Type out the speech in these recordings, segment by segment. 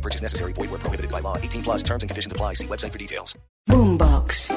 No purchase necessary. Void where prohibited by law. 18 plus terms and conditions apply. See website for details. Boombox.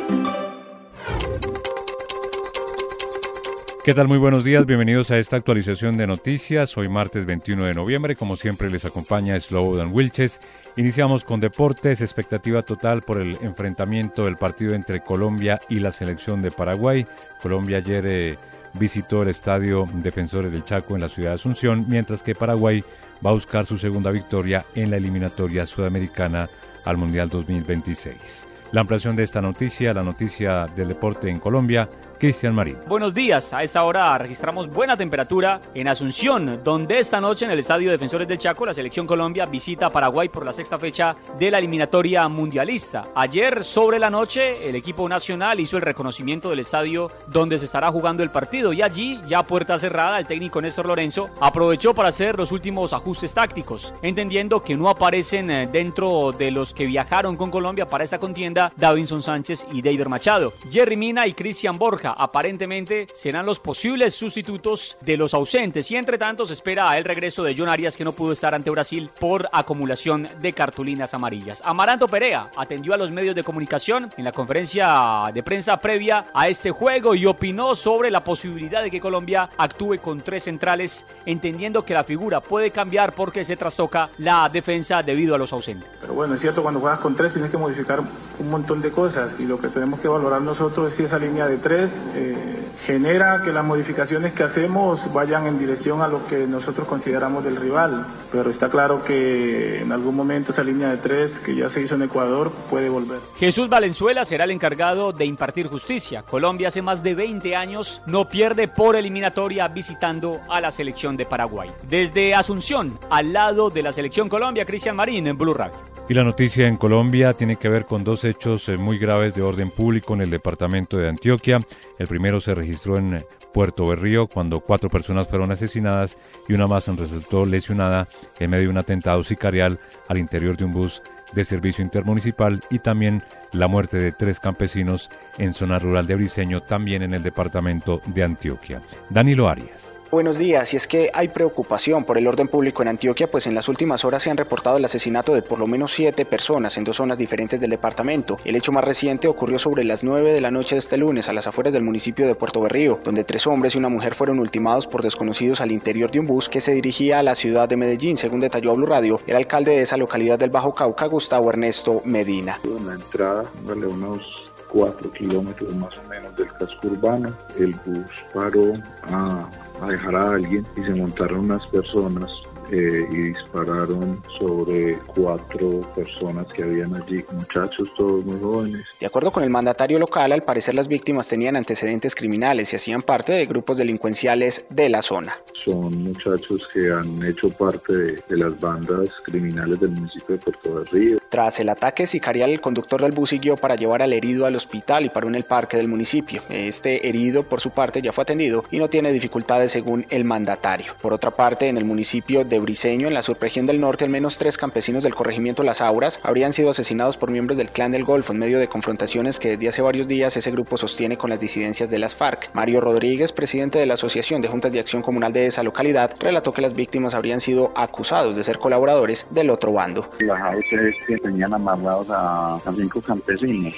¿Qué tal? Muy buenos días, bienvenidos a esta actualización de noticias. Hoy martes 21 de noviembre, como siempre les acompaña Slobodan Wilches. Iniciamos con deportes, expectativa total por el enfrentamiento del partido entre Colombia y la selección de Paraguay. Colombia ayer eh, visitó el estadio Defensores del Chaco en la ciudad de Asunción, mientras que Paraguay va a buscar su segunda victoria en la eliminatoria sudamericana al Mundial 2026. La ampliación de esta noticia, la noticia del deporte en Colombia, Cristian Marín. Buenos días, a esta hora registramos buena temperatura en Asunción, donde esta noche en el Estadio Defensores del Chaco la selección Colombia visita Paraguay por la sexta fecha de la eliminatoria mundialista. Ayer sobre la noche el equipo nacional hizo el reconocimiento del estadio donde se estará jugando el partido y allí, ya puerta cerrada, el técnico Néstor Lorenzo aprovechó para hacer los últimos ajustes tácticos, entendiendo que no aparecen eh, dentro de los que viajaron con Colombia para esta contienda Davinson Sánchez y David Machado. Jerry Mina y Cristian Borja aparentemente serán los posibles sustitutos de los ausentes y entre tanto se espera el regreso de John Arias que no pudo estar ante Brasil por acumulación de cartulinas amarillas. Amaranto Perea atendió a los medios de comunicación en la conferencia de prensa previa a este juego y opinó sobre la posibilidad de que Colombia actúe con tres centrales entendiendo que la figura puede cambiar porque se trastoca la defensa debido a los ausentes. Pero bueno, es cierto, cuando juegas con tres tienes que modificar un montón de cosas y lo que tenemos que valorar nosotros es si esa línea de tres eh, genera que las modificaciones que hacemos vayan en dirección a lo que nosotros consideramos del rival. Pero está claro que en algún momento esa línea de tres que ya se hizo en Ecuador puede volver. Jesús Valenzuela será el encargado de impartir justicia. Colombia hace más de 20 años no pierde por eliminatoria visitando a la selección de Paraguay. Desde Asunción, al lado de la selección Colombia, Cristian Marín en Blue Radio. Y la noticia en Colombia tiene que ver con dos hechos eh, muy graves de orden público en el departamento de Antioquia. El primero se registró en eh, Puerto Berrío cuando cuatro personas fueron asesinadas y una más resultó lesionada en medio de un atentado sicarial al interior de un bus de servicio intermunicipal y también la muerte de tres campesinos en zona rural de Briceño, también en el departamento de Antioquia. Danilo Arias. Buenos días, y es que hay preocupación por el orden público en Antioquia, pues en las últimas horas se han reportado el asesinato de por lo menos siete personas en dos zonas diferentes del departamento. El hecho más reciente ocurrió sobre las 9 de la noche de este lunes a las afueras del municipio de Puerto Berrío, donde tres hombres y una mujer fueron ultimados por desconocidos al interior de un bus que se dirigía a la ciudad de Medellín, según detalló a Blue Radio el alcalde de esa localidad del Bajo Cauca, Gustavo Ernesto Medina. Una entrada, vale unos 4 kilómetros más o menos del casco urbano, el bus paró a a dejar a alguien y se montaron unas personas eh, y dispararon sobre cuatro personas que habían allí, muchachos todos muy jóvenes. De acuerdo con el mandatario local, al parecer las víctimas tenían antecedentes criminales y hacían parte de grupos delincuenciales de la zona. Son muchachos que han hecho parte de, de las bandas criminales del municipio de Puerto de Río. Tras el ataque sicarial, el conductor del bus siguió para llevar al herido al hospital y paró en el parque del municipio. Este herido, por su parte, ya fue atendido y no tiene dificultades según el mandatario. Por otra parte, en el municipio de Briceño, en la subregión del norte, al menos tres campesinos del corregimiento Las Auras habrían sido asesinados por miembros del Clan del Golfo en medio de confrontaciones que desde hace varios días ese grupo sostiene con las disidencias de las FARC. Mario Rodríguez, presidente de la Asociación de Juntas de Acción Comunal de esa localidad, relató que las víctimas habrían sido acusados de ser colaboradores del otro bando. Que tenían amarrados a, cinco campesinos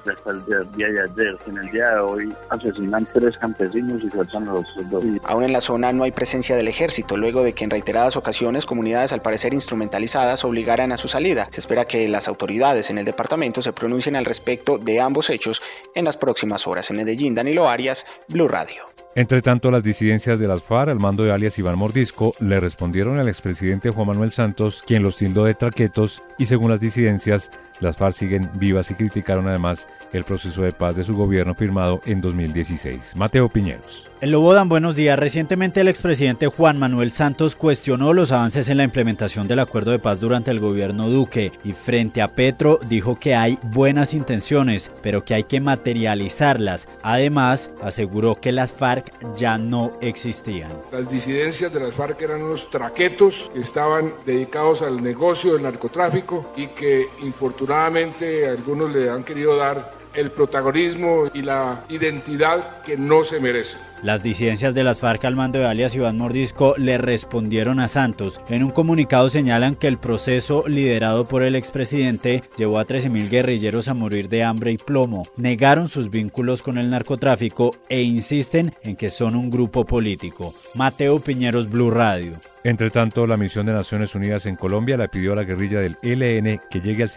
hasta el día de ayer. En el día de hoy asesinan tres campesinos y sueltan a los dos. Aún en la zona no hay presencia del ejército, luego de que en reiteradas ocasiones comunidades al parecer instrumentalizadas obligaran a su salida. Se espera que las autoridades en el departamento se pronuncien al respecto de ambos hechos en las próximas horas. En Medellín, Danilo Arias, Blue Radio. Entre tanto, las disidencias de las FARC, al mando de alias Iván Mordisco, le respondieron al expresidente Juan Manuel Santos, quien los tildó de traquetos y, según las disidencias, las FARC siguen vivas y criticaron además el proceso de paz de su gobierno firmado en 2016. Mateo Piñeros. En Lobodan, buenos días. Recientemente el expresidente Juan Manuel Santos cuestionó los avances en la implementación del acuerdo de paz durante el gobierno Duque y frente a Petro dijo que hay buenas intenciones, pero que hay que materializarlas. Además, aseguró que las FARC ya no existían. Las disidencias de las FARC eran unos traquetos que estaban dedicados al negocio del narcotráfico y que infortunadamente algunos le han querido dar el protagonismo y la identidad que no se merece. Las disidencias de las FARC al mando de alias Iván Mordisco le respondieron a Santos. En un comunicado señalan que el proceso liderado por el expresidente llevó a 13.000 guerrilleros a morir de hambre y plomo. Negaron sus vínculos con el narcotráfico e insisten en que son un grupo político. Mateo Piñeros, Blue Radio. Entre tanto, la misión de Naciones Unidas en Colombia le pidió a la guerrilla del ELN que llegue al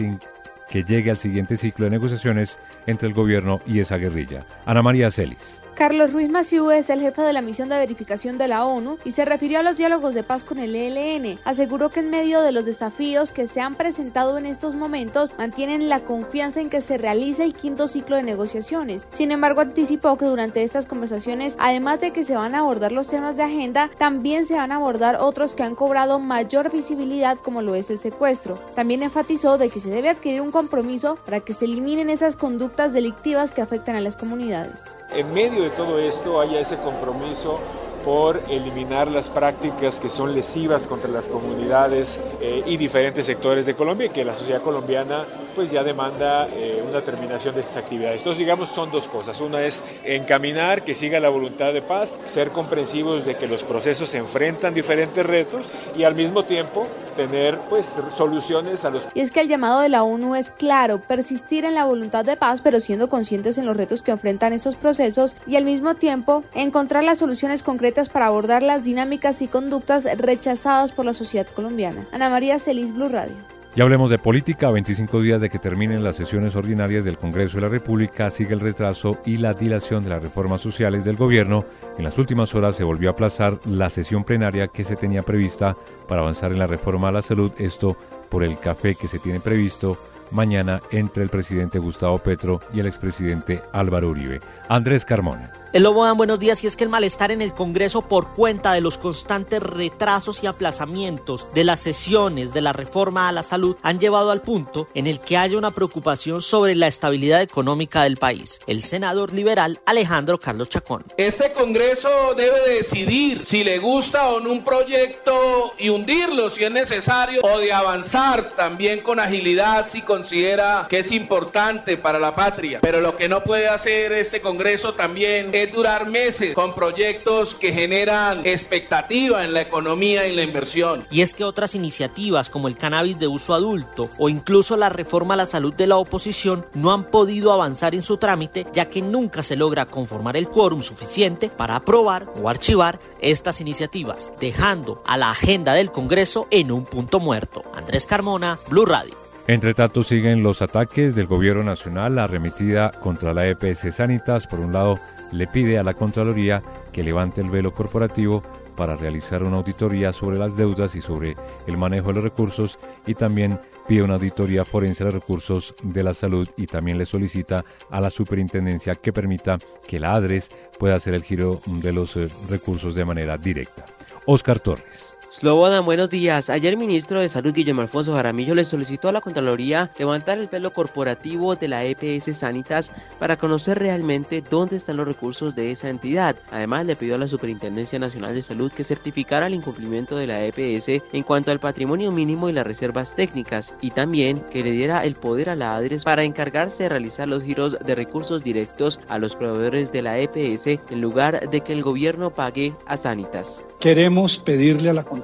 que llegue al siguiente ciclo de negociaciones entre el gobierno y esa guerrilla. Ana María Celis. Carlos Ruiz Maciú es el jefe de la misión de verificación de la ONU y se refirió a los diálogos de paz con el ELN. Aseguró que en medio de los desafíos que se han presentado en estos momentos, mantienen la confianza en que se realice el quinto ciclo de negociaciones. Sin embargo, anticipó que durante estas conversaciones, además de que se van a abordar los temas de agenda, también se van a abordar otros que han cobrado mayor visibilidad como lo es el secuestro. También enfatizó de que se debe adquirir un compromiso para que se eliminen esas conductas delictivas que afectan a las comunidades. En medio de todo esto haya ese compromiso por eliminar las prácticas que son lesivas contra las comunidades eh, y diferentes sectores de Colombia y que la sociedad colombiana pues ya demanda eh, una terminación de esas actividades. Entonces digamos son dos cosas. Una es encaminar que siga la voluntad de paz, ser comprensivos de que los procesos enfrentan diferentes retos y al mismo tiempo tener pues soluciones a los... Y es que el llamado de la ONU es claro, persistir en la voluntad de paz pero siendo conscientes en los retos que enfrentan esos procesos y al mismo tiempo encontrar las soluciones concretas para abordar las dinámicas y conductas rechazadas por la sociedad colombiana. Ana María Celis, Blue Radio. Ya hablemos de política. 25 días de que terminen las sesiones ordinarias del Congreso de la República, sigue el retraso y la dilación de las reformas sociales del gobierno. En las últimas horas se volvió a aplazar la sesión plenaria que se tenía prevista para avanzar en la reforma a la salud. Esto por el café que se tiene previsto mañana entre el presidente Gustavo Petro y el expresidente Álvaro Uribe. Andrés Carmona. El Lobo dan buenos días y es que el malestar en el Congreso por cuenta de los constantes retrasos y aplazamientos de las sesiones de la reforma a la salud han llevado al punto en el que haya una preocupación sobre la estabilidad económica del país. El senador liberal Alejandro Carlos Chacón. Este Congreso debe decidir si le gusta o no un proyecto y hundirlo si es necesario o de avanzar también con agilidad si considera que es importante para la patria. Pero lo que no puede hacer este Congreso también es durar meses con proyectos que generan expectativa en la economía y la inversión. Y es que otras iniciativas como el cannabis de uso adulto o incluso la reforma a la salud de la oposición no han podido avanzar en su trámite ya que nunca se logra conformar el quórum suficiente para aprobar o archivar estas iniciativas, dejando a la agenda del Congreso en un punto muerto. Andrés Carmona, Blue Radio. Entre tanto, siguen los ataques del gobierno nacional, arremetida contra la EPS Sanitas. Por un lado, le pide a la Contraloría que levante el velo corporativo para realizar una auditoría sobre las deudas y sobre el manejo de los recursos y también pide una auditoría forense de recursos de la salud y también le solicita a la superintendencia que permita que la ADRES pueda hacer el giro de los eh, recursos de manera directa. Oscar Torres. Slobodan, buenos días. Ayer el ministro de Salud Guillermo Alfonso Jaramillo le solicitó a la Contraloría levantar el pelo corporativo de la EPS Sanitas para conocer realmente dónde están los recursos de esa entidad. Además, le pidió a la Superintendencia Nacional de Salud que certificara el incumplimiento de la EPS en cuanto al patrimonio mínimo y las reservas técnicas y también que le diera el poder a la ADRES para encargarse de realizar los giros de recursos directos a los proveedores de la EPS en lugar de que el gobierno pague a Sanitas. Queremos pedirle a la Contraloría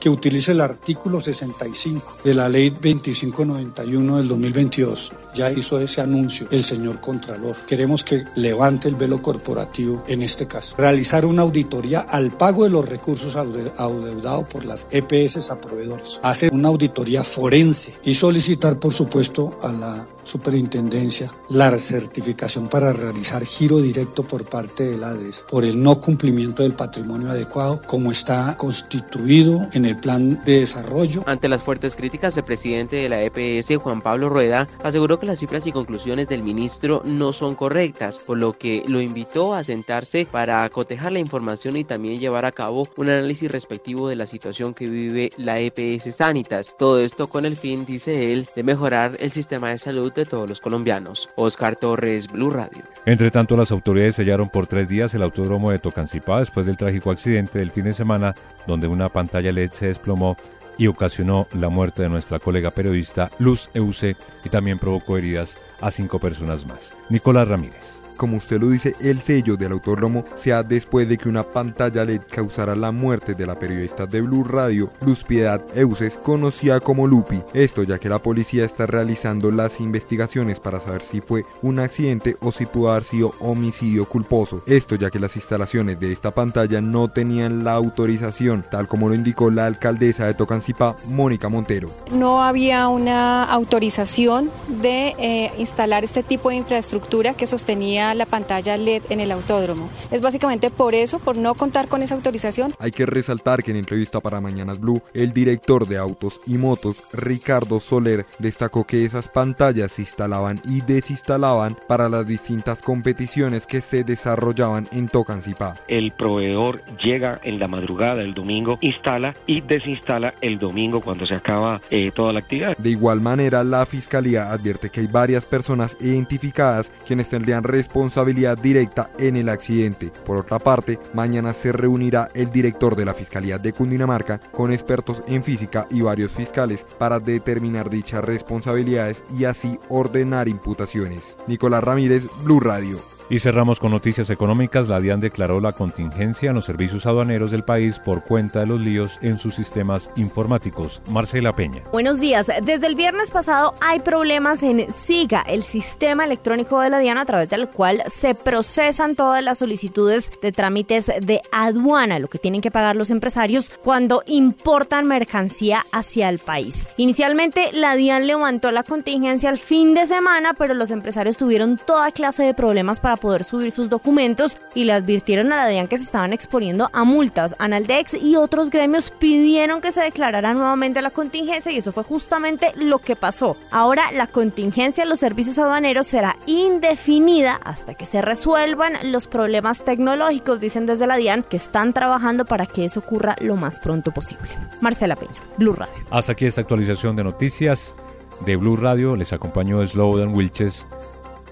que utilice el artículo 65 de la Ley 2591 del 2022. Ya hizo ese anuncio el señor Contralor. Queremos que levante el velo corporativo en este caso. Realizar una auditoría al pago de los recursos adeudados por las EPS a proveedores. Hacer una auditoría forense y solicitar, por supuesto, a la superintendencia la certificación para realizar giro directo por parte del ADRES por el no cumplimiento del patrimonio adecuado como está constituido incluido en el plan de desarrollo. Ante las fuertes críticas, el presidente de la EPS, Juan Pablo Rueda, aseguró que las cifras y conclusiones del ministro no son correctas, por lo que lo invitó a sentarse para cotejar la información y también llevar a cabo un análisis respectivo de la situación que vive la EPS Sanitas. Todo esto con el fin, dice él, de mejorar el sistema de salud de todos los colombianos. Oscar Torres, Blue Radio. Entre tanto, las autoridades sellaron por tres días el autódromo de Tocancipá después del trágico accidente del fin de semana donde una pantalla LED se desplomó y ocasionó la muerte de nuestra colega periodista Luz Euse y también provocó heridas a cinco personas más. Nicolás Ramírez como usted lo dice, el sello del autódromo se ha después de que una pantalla LED causara la muerte de la periodista de Blue Radio, Luz Piedad Euses, conocida como Lupi. Esto ya que la policía está realizando las investigaciones para saber si fue un accidente o si pudo haber sido homicidio culposo. Esto ya que las instalaciones de esta pantalla no tenían la autorización, tal como lo indicó la alcaldesa de Tocancipá, Mónica Montero. No había una autorización de eh, instalar este tipo de infraestructura que sostenía la pantalla LED en el autódromo. Es básicamente por eso, por no contar con esa autorización. Hay que resaltar que en entrevista para Mañanas Blue, el director de autos y motos, Ricardo Soler, destacó que esas pantallas se instalaban y desinstalaban para las distintas competiciones que se desarrollaban en Tocancipá. El proveedor llega en la madrugada del domingo, instala y desinstala el domingo cuando se acaba eh, toda la actividad. De igual manera, la fiscalía advierte que hay varias personas identificadas quienes tendrían responsabilidad directa en el accidente. Por otra parte, mañana se reunirá el director de la Fiscalía de Cundinamarca con expertos en física y varios fiscales para determinar dichas responsabilidades y así ordenar imputaciones. Nicolás Ramírez, Blue Radio. Y cerramos con noticias económicas. La DIAN declaró la contingencia en los servicios aduaneros del país por cuenta de los líos en sus sistemas informáticos. Marcela Peña. Buenos días. Desde el viernes pasado hay problemas en SIGA, el sistema electrónico de la DIAN a través del cual se procesan todas las solicitudes de trámites de aduana, lo que tienen que pagar los empresarios cuando importan mercancía hacia el país. Inicialmente la DIAN levantó la contingencia el fin de semana, pero los empresarios tuvieron toda clase de problemas para poder subir sus documentos y le advirtieron a la DIAN que se estaban exponiendo a multas. Analdex y otros gremios pidieron que se declarara nuevamente la contingencia y eso fue justamente lo que pasó. Ahora la contingencia en los servicios aduaneros será indefinida hasta que se resuelvan los problemas tecnológicos, dicen desde la DIAN, que están trabajando para que eso ocurra lo más pronto posible. Marcela Peña, Blue Radio. Hasta aquí esta actualización de noticias de Blue Radio. Les acompañó Slobodan Wilches.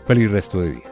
Feliz resto de día.